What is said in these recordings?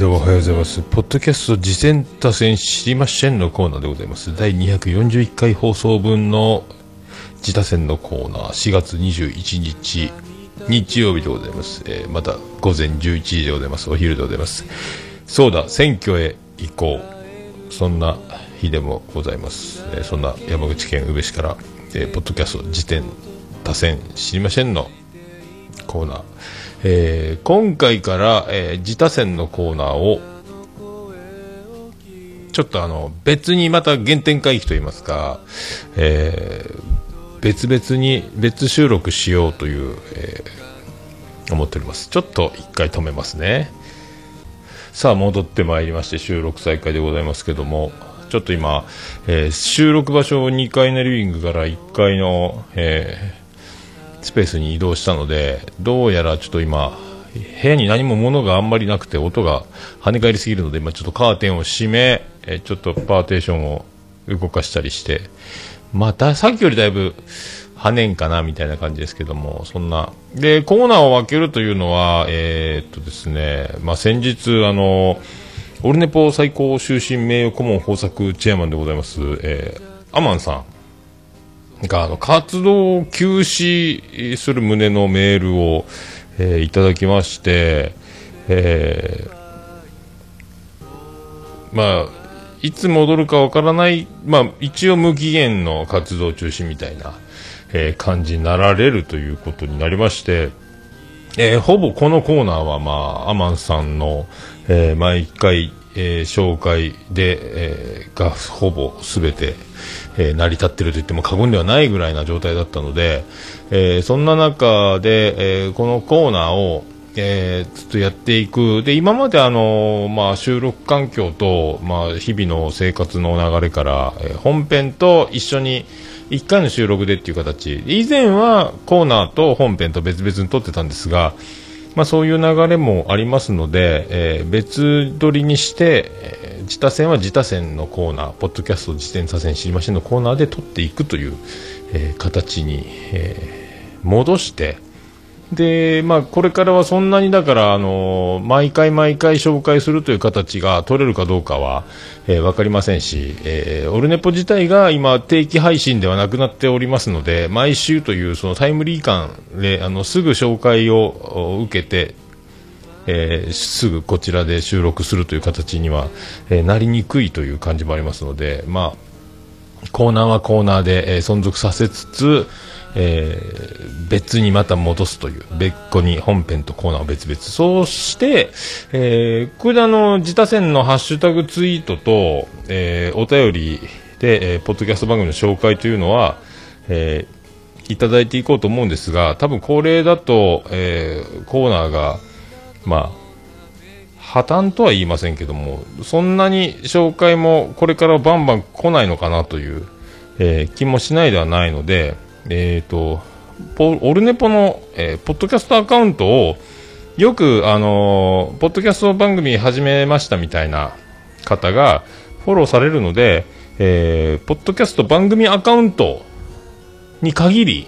どうもおはようございます。ポッドキャスト次戦多戦知りませんのコーナーでございます。第241回放送分の自他戦のコーナー、4月21日、日曜日でございます。えー、また午前11時でございます。お昼でございます。そうだ、選挙へ行こう。そんな日でもございます。えー、そんな山口県宇部市から、えー、ポッドキャスト辞典多戦知りませんのコーナー。えー、今回から、えー、自他戦のコーナーを、ちょっとあの、別にまた原点回帰といいますか、えー、別々に別収録しようという、えー、思っております。ちょっと一回止めますね。さあ、戻ってまいりまして、収録再開でございますけども、ちょっと今、えー、収録場所を2階のリビングから1階の、えスペースに移動したのでどうやらちょっと今部屋に何も物があんまりなくて音が跳ね返りすぎるので今ちょっとカーテンを閉めえちょっとパーテーションを動かしたりしてまたさっきよりだいぶ跳ねんかなみたいな感じですけどもそんな。でコーナーを分けるというのはえー、っとですねまあ、先日あのオルネポ最高終身名誉顧問豊作チェアマンでございます、えー、アマンさん。が、あの、活動を休止する旨のメールを、えー、いただきまして、えー、まあ、いつ戻るかわからない、まあ、一応無期限の活動中止みたいな、えー、感じになられるということになりまして、えー、ほぼこのコーナーは、まあ、アマンさんの、えー、毎回、えー、紹介で、えー、がほぼすべて、えー、成り立っていると言っても過言ではないぐらいな状態だったので、えー、そんな中で、えー、このコーナーを、えー、ずっとやっていく。で今まで、あのまあ、収録環境と、まあ、日々の生活の流れから、えー、本編と一緒に1回の収録でっていう形。以前はコーナーと本編と別々に撮ってたんですが、まあ、そういう流れもありますので、えー、別撮りにして、自他戦は自他戦のコーナー、ポッドキャスト自転車戦知りませんのコーナーで撮っていくという、えー、形に、えー、戻して、で、まあ、これからはそんなにだから、あの毎回毎回紹介するという形が取れるかどうかは、えー、分かりませんし、えー、オルネポ自体が今、定期配信ではなくなっておりますので、毎週というそのタイムリー感で、あのすぐ紹介を受けて、えー、すぐこちらで収録するという形には、えなりにくいという感じもありますので、まあ、コーナーはコーナーで、え存続させつつ、えー、別にまた戻すという、別個に本編とコーナーを別々。そうして、えー、これであの、自他戦のハッシュタグツイートと、えー、お便りで、えー、ポッドキャスト番組の紹介というのは、えー、いただいていこうと思うんですが、多分これだと、えー、コーナーが、まあ、破綻とは言いませんけども、そんなに紹介もこれからバンバン来ないのかなという、えー、気もしないではないので、えっ、ー、と、オルネポの、えー、ポッドキャストアカウントを、よく、あのー、ポッドキャスト番組始めましたみたいな方がフォローされるので、えー、ポッドキャスト番組アカウントに限り、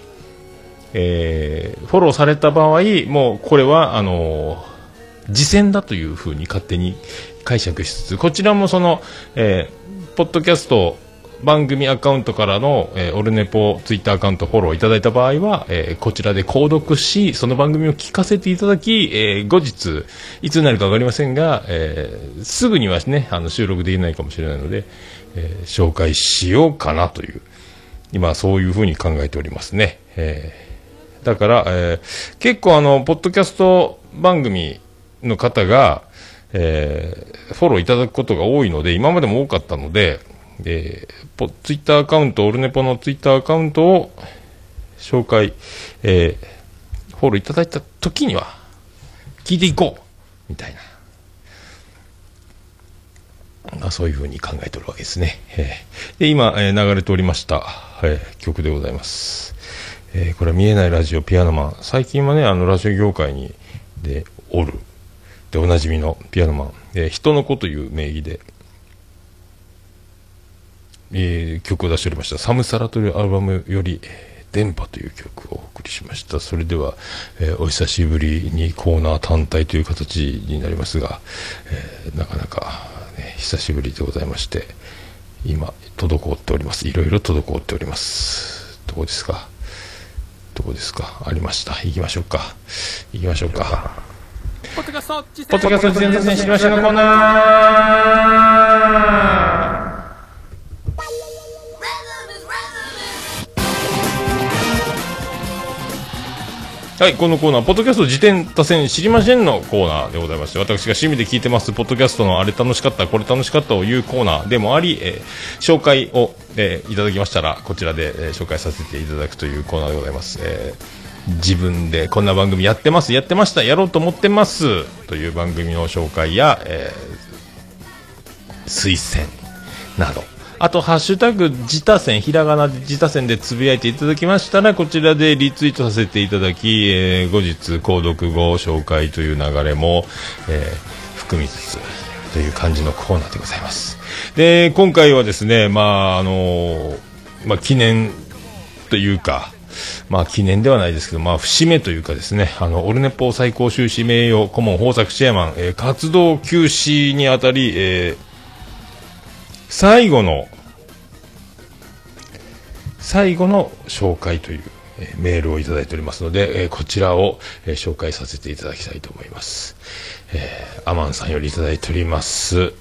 えー、フォローされた場合、もうこれは、あのー、次戦だというふうに勝手に解釈しつつ、こちらもその、えー、ポッドキャスト番組アカウントからの、えー、オルネポツイッターアカウントフォローいただいた場合は、えー、こちらで購読し、その番組を聞かせていただき、えー、後日、いつになるかわかりませんが、えー、すぐにはね、あの収録できないかもしれないので、えー、紹介しようかなという、今そういうふうに考えておりますね。えー、だから、えー、結構あの、ポッドキャスト番組の方が、えー、フォローいただくことが多いので、今までも多かったので、えー、ツイッターアカウント、オルネポのツイッターアカウントを紹介、えー、フォローいただいた時には、聞いていこうみたいな。あそういうふうに考えてるわけですね。えー、で今、えー、流れておりました、えー、曲でございます。えー、これは見えないラジオピアノマン。最近はね、あの、ラジオ業界に、で、おる。で、おなじみのピアノマン。えー、人の子という名義で、えー、曲を出しておりました「サムサラ」というアルバムより「電波という曲をお送りしました。それでは、えー、お久しぶりにコーナー単体という形になりますが、えー、なかなか、ね、久しぶりでございまして、今、滞っております。いろいろ滞っております。どこですか？どこですか？ありました。行きましょうか。行きましょうか。ポッドキャスト、ポッドキャスト、全然知りましたのコーナーはい、このコーナー、ポッドキャスト自転多戦知りませんのコーナーでございまして、私が趣味で聞いてます、ポッドキャストのあれ楽しかった、これ楽しかったを言うコーナーでもあり、えー、紹介を、えー、いただきましたら、こちらで、えー、紹介させていただくというコーナーでございます。えー、自分でこんな番組やってます、やってました、やろうと思ってます、という番組の紹介や、えー、推薦など、あと、ハッシュタグ、自他戦、ひらがなで自他戦でつぶやいていただきましたら、こちらでリツイートさせていただき、えー、後日、購読後紹介という流れも、えー、含みつつ、という感じのコーナーでございます。で、今回はですね、まあ、あのー、まあ、記念というか、まあ、記念ではないですけど、まあ、節目というかですね、あの、オルネポ最高収支名誉顧問豊作チェアマン、えー、活動休止にあたり、えー、最後の最後の紹介という、えー、メールをいただいておりますので、えー、こちらを、えー、紹介させていただきたいと思います。えー、アマンさんよりいただいております。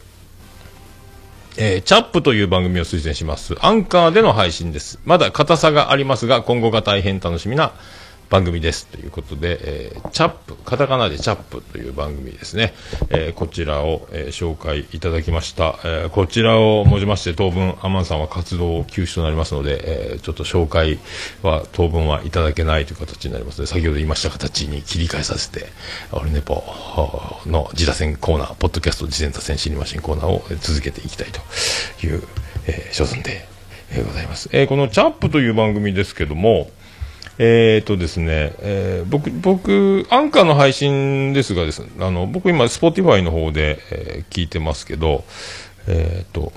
えー、チャップという番組を推薦します。アンカーでの配信です。まだ硬さがありますが、今後が大変楽しみな番組ですということで、えー、チャップ、カタカナでチャップという番組ですね、えー、こちらを、えー、紹介いただきました、えこちらをもじまして当分アマンさんは活動休止となりますので、えちょっと紹介は当分はいただけないという形になりますので先ほど言いました形に切り替えさせてオルネポの自打線コーナーポッドキャスト自転車線知りませんコーナーを続けていきたいという、え所存で、えございます、えこのチャップという番組ですけどもえっ、とですね、えー、僕、僕、アンカーの配信ですがですね、あの、僕今、スポティファイの方で、えー、聞いてますけど、えっ、と、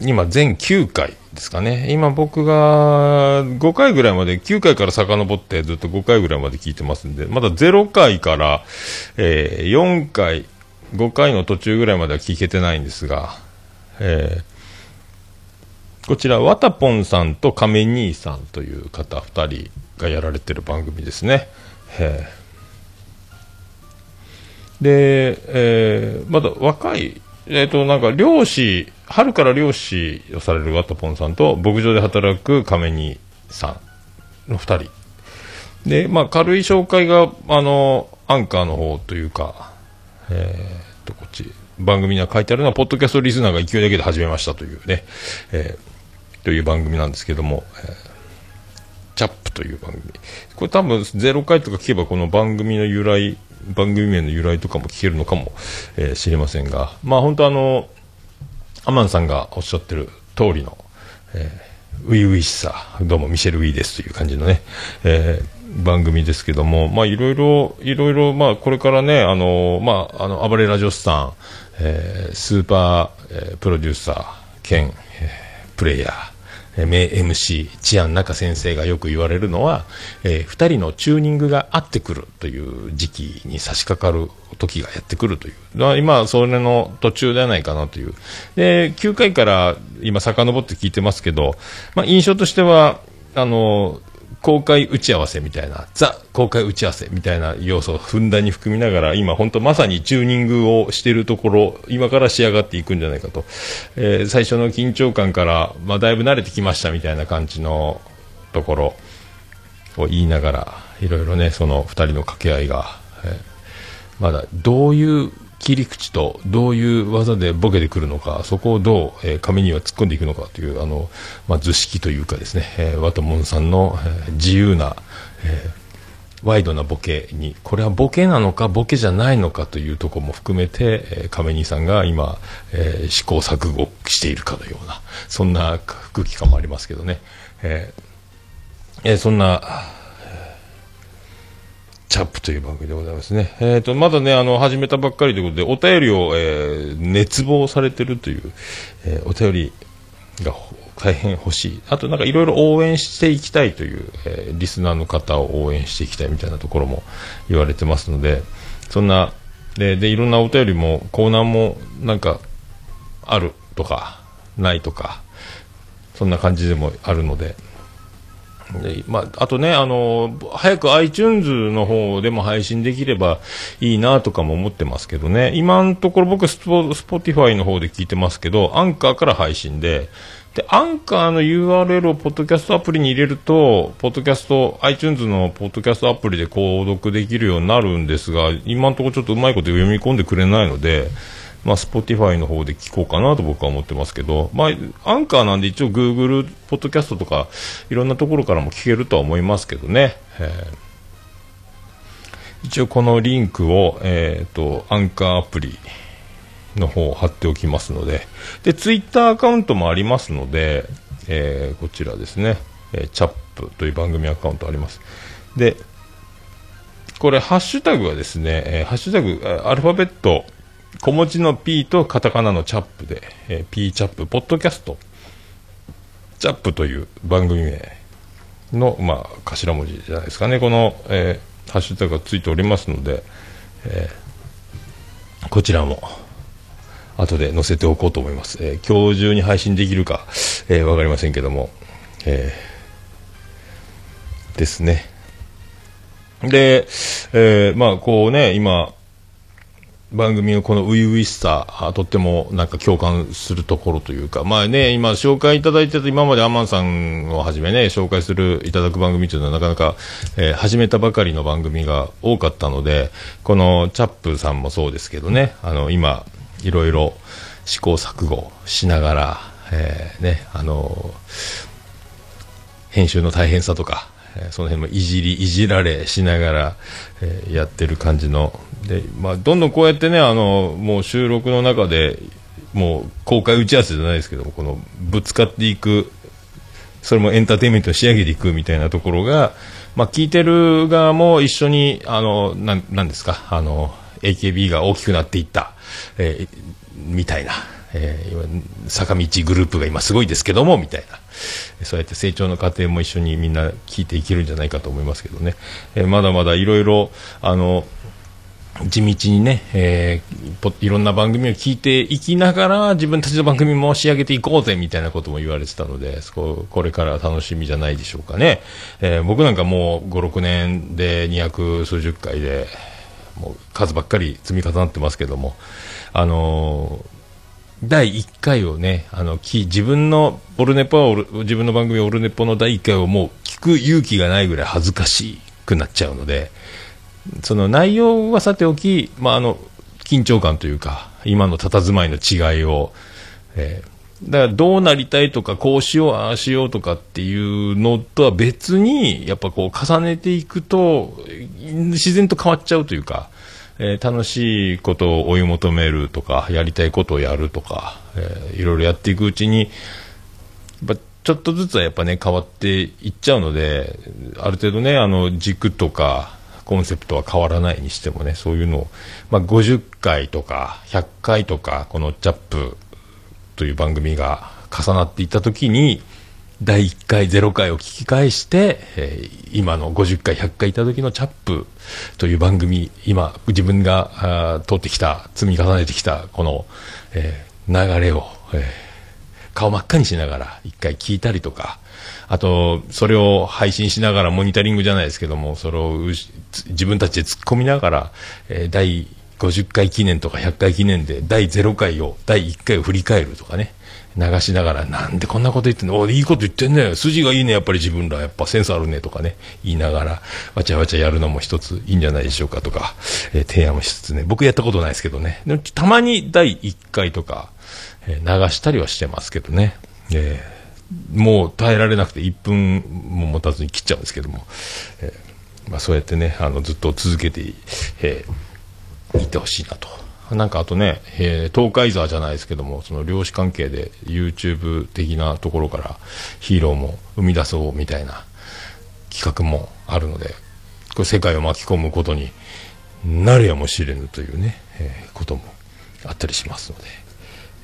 今、全9回ですかね。今僕が5回ぐらいまで、9回から遡ってずっと5回ぐらいまで聞いてますんで、まだ0回から、えー、4回、5回の途中ぐらいまでは聞けてないんですが、えー、こちら、わたぽんさんと亀兄さんという方2人がやられてる番組ですね。で、えー、まだ若い、えっ、ー、と、なんか漁師、春から漁師をされるわたぽんさんと、牧場で働く亀兄さんの2人。で、まあ、軽い紹介が、あの、アンカーの方というか、えー、と、こっち、番組には書いてあるのは、ポッドキャストリスナーが勢いだけで始めましたというね、えーという番組なんですけども、えー、チャップという番組。これ多分0回とか聞けばこの番組の由来、番組名の由来とかも聞けるのかも、えー、知りませんが、まあ本当あの、アマンさんがおっしゃってる通りの、えー、ウィウィしさ、どうもミシェル・ウィーですという感じのね、えー、番組ですけども、まあいろいろ、いろいろ、まあこれからね、あの、まあ、あの、暴れラジオスさん、えー、スーパー、えー、プロデューサー兼、えー、プレイヤー、名 MC 治安中先生がよく言われるのは、えー、2人のチューニングが合ってくるという時期に差し掛かる時がやってくるという。今、それの途中ではないかなという。で、9回から今遡って聞いてますけど、まあ、印象としては、あの、公開打ち合わせみたいな、ザ公開打ち合わせみたいな要素をふんだんに含みながら、今本当まさにチューニングをしているところ、今から仕上がっていくんじゃないかと。えー、最初の緊張感から、まあだいぶ慣れてきましたみたいな感じのところを言いながら、いろいろね、その二人の掛け合いが、えー、まだどういう切り口とどういう技でボケてくるのか、そこをどう、えー、紙には突っ込んでいくのかという、あの、まあ、図式というかですね、えー、ワトモンさんの、えー、自由な、えー、ワイドなボケに、これはボケなのか、ボケじゃないのかというところも含めて、えー、亀兄さんが今、えー、試行錯誤しているかのような、そんな空気感もありますけどね。えーえー、そんな、チャップという番組でございますね。えっ、ー、と、まだね、あの、始めたばっかりということで、お便りを、えー、熱望されてるという、えー、お便りが大変欲しい。あとなんかいろいろ応援していきたいという、えー、リスナーの方を応援していきたいみたいなところも言われてますので、そんな、で、で、いろんなお便りも、コーナーもなんか、あるとか、ないとか、そんな感じでもあるので、でまあ、あとね、あの、早く iTunes の方でも配信できればいいなとかも思ってますけどね、今のところ僕スポ、 Spotify の方で聞いてますけど、アンカーから配信で、で、アンカーの URL をポッドキャストアプリに入れると、ポッドキャスト、iTunes のポッドキャストアプリで購読できるようになるんですが、今のところちょっとうまいこと読み込んでくれないので、まあ、Spotify の方で聞こうかなと僕は思ってますけど、まあ、アンカーなんで一応 Google ポッドキャストとか、いろんなところからも聞けるとは思いますけどね。一応このリンクを、えっ、ー、と、アンカーアプリの方を貼っておきますので、で、Twitter アカウントもありますので、えー、こちらですね、えー、チャップという番組アカウントあります。で、これ、ハッシュタグはですね、えー、ハッシュタグ、アルファベット、小文字の P とカタカナのチャップで、えー、P チャップ、ポッドキャスト、チャップという番組名の、まあ、頭文字じゃないですかね。この、えー、ハッシュタグがついておりますので、えー、こちらも、後で載せておこうと思います。えー、今日中に配信できるか、えー、わかりませんけども、えー、ですね。で、えー、まあ、こうね、今、番組のこの初々しさ、とってもなんか共感するところというか、まあね、今紹介いただいてた、今までアマンさんをはじめね、紹介するいただく番組というのはなかなか、えー、始めたばかりの番組が多かったので、このチャップさんもそうですけどね、あの、今、いろいろ試行錯誤しながら、えー、ね、あの編集の大変さとか、その辺もいじり、いじられしながら、えー、やってる感じの、で、まあ、どんどんこうやってね、あの、もう収録の中で、もう公開打ち合わせじゃないですけど、このぶつかっていく、それもエンターテインメントに仕上げていくみたいなところが、まあ、聞いてる側も一緒に、あの、なん、なんですか、あの、AKB が大きくなっていった、えー、みたいな、えー、坂道グループが今すごいですけども、みたいな。そうやって成長の過程も一緒にみんな聞いていけるんじゃないかと思いますけどね。え、まだまだいろいろ、あの、地道にね、えー、いろんな番組を聞いていきながら自分たちの番組も仕上げていこうぜみたいなことも言われてたのでそここれから楽しみじゃないでしょうかね、えー、僕なんかもう56年で200数十回でもう数ばっかり積み重なってますけどもあのー第1回をね、あの、き、自分の、オルネポは自分の番組オルネポの第1回をもう聞く勇気がないぐらい恥ずかしくなっちゃうので、その内容はさておき、まあ、あの、緊張感というか、今の佇まいの違いを、えー、だからどうなりたいとか、こうしよう、ああしようとかっていうのとは別に、やっぱこう重ねていくと、自然と変わっちゃうというか、えー、楽しいことを追い求めるとか、やりたいことをやるとか、えー、いろいろやっていくうちに、やっぱちょっとずつはやっぱね、変わっていっちゃうので、ある程度ね、あの、軸とか、コンセプトは変わらないにしてもね、そういうのを、まあ、50回とか100回とか、このチャップという番組が重なっていったときに、第1回、0回を聞き返して、えー、今の50回、100回いた時のチャップという番組、今、自分が通ってきた、積み重ねてきた、この、えー、流れを、えー、顔真っ赤にしながら1回聞いたりとか、あと、それを配信しながらモニタリングじゃないですけども、それを自分たちで突っ込みながら、えー、第50回記念とか100回記念で第0回を、第1回を振り返るとかね。流しながら、なんでこんなこと言ってんの？おいいこと言ってんね。筋がいいね、やっぱり自分ら、やっぱセンスあるね、とかね、言いながら、わちゃわちゃやるのも一ついいんじゃないでしょうかとか、えー、提案もしつつね、僕やったことないですけどね、でもたまに第1回とか、えー、流したりはしてますけどね、えー、もう耐えられなくて1分も持たずに切っちゃうんですけども、えーまあ、そうやってね、あのずっと続けて、えー、いてほしいなと。なんかあとね、えー、東海座じゃないですけども、その漁師関係で YouTube 的なところからヒーローも生み出そうみたいな企画もあるので、これ世界を巻き込むことになるやもしれぬというね、えー、こともあったりしますので。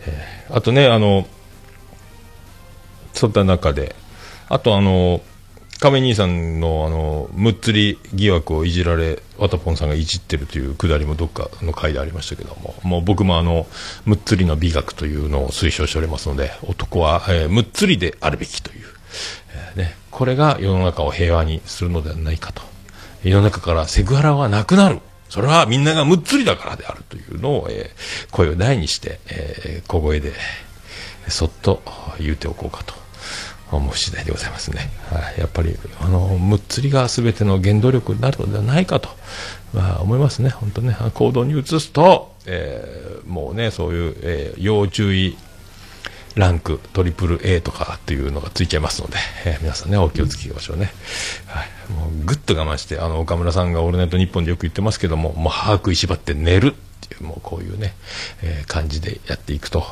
えー、あとね、あの、そういった中で、あとあの、亀兄さんのあの、むっつり疑惑をいじられ、わたぽんさんがいじってるというくだりもどっかの回でありましたけども、もう僕もあの、むっつりの美学というのを推奨しておりますので、男は、えー、むっつりであるべきという、えー、ね、これが世の中を平和にするのではないかと。世の中からセクハラはなくなる。それはみんながむっつりだからであるというのを、えー、声を大にして、えー、小声で、そっと言うておこうかと思う次第でございますね。はい、やっぱり、あの、むっつりが全ての原動力になるのではないかと、まあ、思いますね。本当ね、行動に移すと、えー、もうね、そういう、えー、要注意ランク、トリプル A とかっていうのがついちゃいますので、えー、皆さんね、お気をつけましょうね。はい。もう、ぐっと我慢して、あの、岡村さんがオールナイトニッポンでよく言ってますけども、もう、歯食いしばって寝るていう、もうこういうね、えー、感じでやっていくと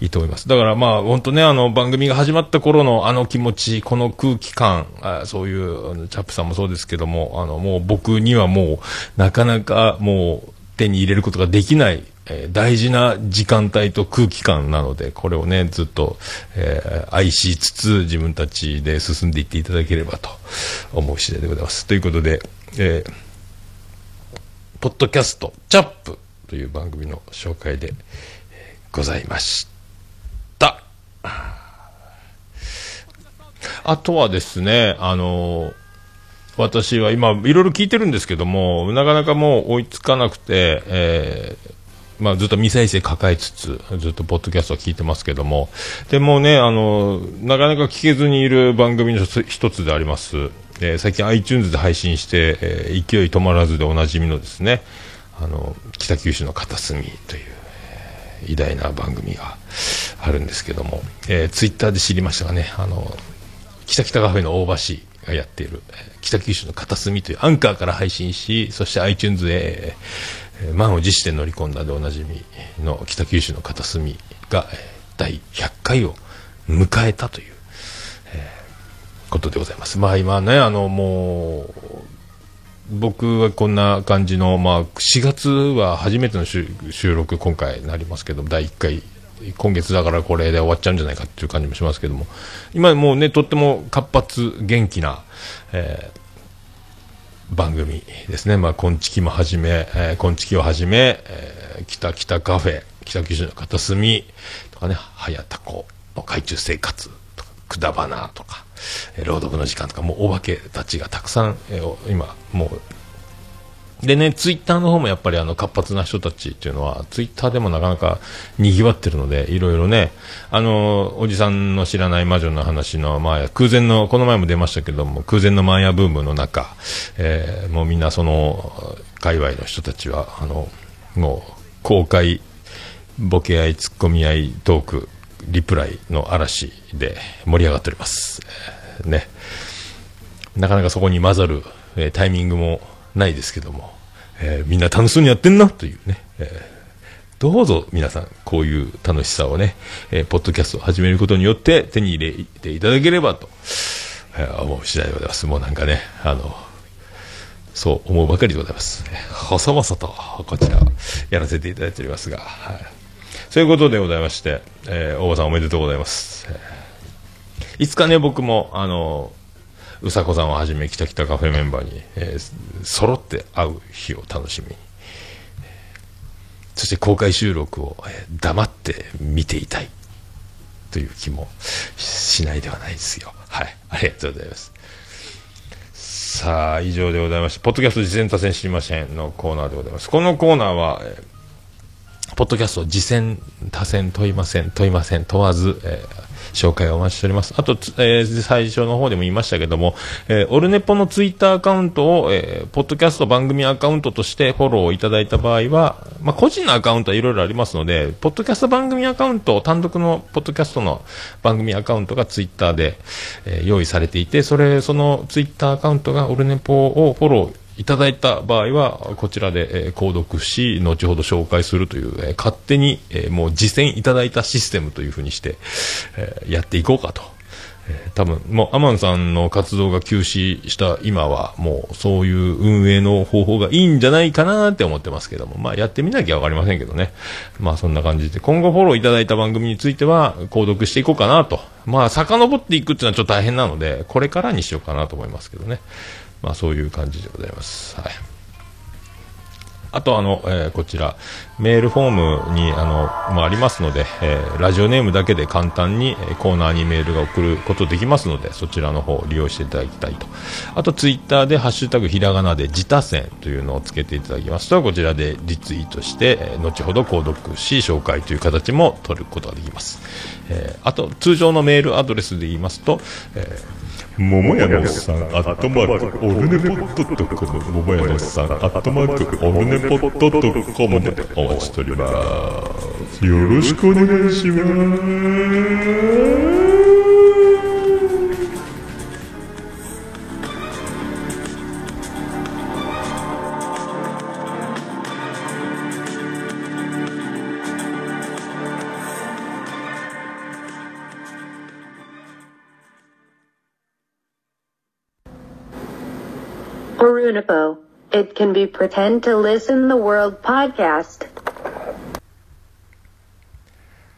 いいと思います。だからまあ、本当ね、あの、番組が始まった頃のあの気持ち、この空気感、あそういう、チャップさんもそうですけども、あの、もう僕にはもう、なかなかもう、手に入れることができないえー、大事な時間帯と空気感なので、これをね、ずっと、えー、愛しつつ自分たちで進んでいっていただければと思う次第でございます。ということで、えー、ポッドキャスト、チャップという番組の紹介で、ございました。あとはですね、あの私は今、いろいろ聞いてるんですけども、なかなかもう追いつかなくて、えー、まあ、ずっと未再生抱えつつ、ずっとポッドキャストを聞いてますけども、でもね、あの、なかなか聞けずにいる番組の一つであります、えー、最近 iTunes で配信して、えー、勢い止まらずでおなじみのですね、あの、北九州の片隅という、偉大な番組があるんですけども、えー、ツイッターで知りましたがね、あの、北北カフェの大橋がやっている、北九州の片隅というアンカーから配信し、そして iTunes で、満を持して乗り込んだでおなじみの北九州の片隅が第100回を迎えたという、えー、ことでございます。まあ今ね、あのもう、僕はこんな感じの、まあ4月は初めての収録今回なりますけど、第1回今月だからこれで終わっちゃうんじゃないかっていう感じもしますけども、今もうね、とっても活発、元気な、えー番組ですね。まあ、こんちきもはじめ、えー、こんちきをはじめ、えー、北北カフェ、北九州の片隅とかね、早田子の海中生活とか、くだばなとか、えー、朗読の時間とか、もうお化けたちがたくさん、えー、今、もうでね、ツイッターの方もやっぱりあの活発な人たちっていうのは、ツイッターでもなかなか賑わってるので、いろいろね、あの、おじさんの知らない魔女の話の、まあ、空前の、この前も出ましたけども、空前のマーヤブームの中、えー、もうみんなその、界隈の人たちは、あの、もう、公開、ボケ合い、ツッコミ合い、トーク、リプライの嵐で盛り上がっております。ね。なかなかそこに混ざる、えー、タイミングもないですけども、えー、みんな楽しそうにやってんなというね、えー、どうぞ皆さん、こういう楽しさをね、えー、ポッドキャストを始めることによって手に入れていただければと、えー、思う次第でございます。もうなんかね、あの、そう思うばかりでございます。細々とこちらやらせていただいておりますが、はい、そういうことでございまして、えー、大場さんおめでとうございます。いつかね、僕も、あの、うさこさんをはじめ、きたきたカフェメンバーに、えー、揃って会う日を楽しみに、そして公開収録を、えー、黙って見ていたいという気もしないではないですよ。はい。ありがとうございます。さあ、以上でございまして、ポッドキャスト事前多戦知りませんのコーナーでございます。このコーナーは、えー、ポッドキャスト、次戦、多戦問いません、問いません、問わず、えー、紹介をお待ちしております。あと、えー、最初の方でも言いましたけども、えー、オルネポのツイッターアカウントを、えー、ポッドキャスト番組アカウントとしてフォローいただいた場合は、まあ、個人のアカウントはいろいろありますので、ポッドキャスト番組アカウント、単独のポッドキャストの番組アカウントがツイッターで、えー、用意されていて、それ、そのツイッターアカウントがオルネポをフォローいただいた場合は、こちらで、え、購読し、後ほど紹介するという、え、勝手に、え、もう実践いただいたシステムというふうにして、え、やっていこうかとえ、多分もうアマンさんの活動が休止した今はもうそういう運営の方法がいいんじゃないかなって思ってますけども、まあやってみなきゃわかりませんけどね。まあそんな感じで、今後フォローいただいた番組については購読していこうかなと。まあ遡っていくっていうのはちょっと大変なので、これからにしようかなと思いますけどね。まあそういう感じでございます。はい。あとあの、えー、こちら、メールフォームにあの、まあ、ありますので、えー、ラジオネームだけで簡単にコーナーにメールが送ることできますので、そちらの方を利用していただきたいと。あとツイッターでハッシュタグひらがなで自他戦というのをつけていただきますと、こちらでリツイートして、後ほど購読し紹介という形も取ることができます。え、あと通常のメールアドレスで言いますと、えー桃屋のおっさん、アットマーク、オルネポットドコム、桃屋のおっさん、アットマーク、オルネポットドコムでお待ちしております。よろしくお願いします。Parunipo. It can be pretend to listen the world podcast.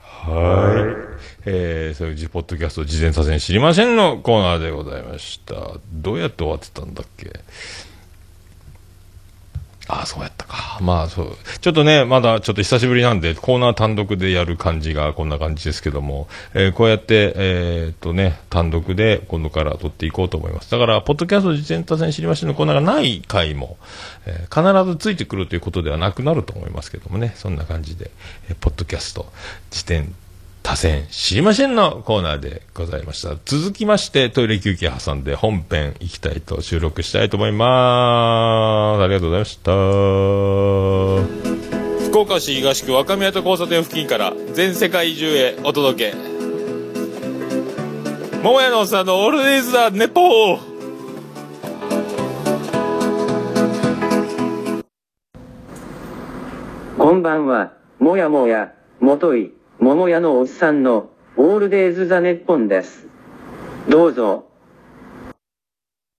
はい。えー、そういうポッドキャスト事前させん知りませんのコーナーでございました。どうやって終わってたんだっけ？ああ、そうやったか。まあ、そう。ちょっとね、まだちょっと久しぶりなんで、コーナー単独でやる感じがこんな感じですけども、えー、こうやって、えー、っとね、単独で今度から撮っていこうと思います。だから、ポッドキャスト自転車線知りましのコーナーがない回も、えー、必ずついてくるということではなくなると思いますけどもね、そんな感じで、えー、ポッドキャスト、辞典多選知りませんのコーナーでございました。続きまして、トイレ休憩挟んで本編行きたいと収録したいと思います。ありがとうございました。福岡市東区若宮と交差点付近から全世界中へお届け。桃屋のおっさんのオールディーズ・ザ・ネポーこんばんは、もやもや、もとい。桃屋のおっさんの、オールデイズ・ザ・ネッポンです。どうぞ。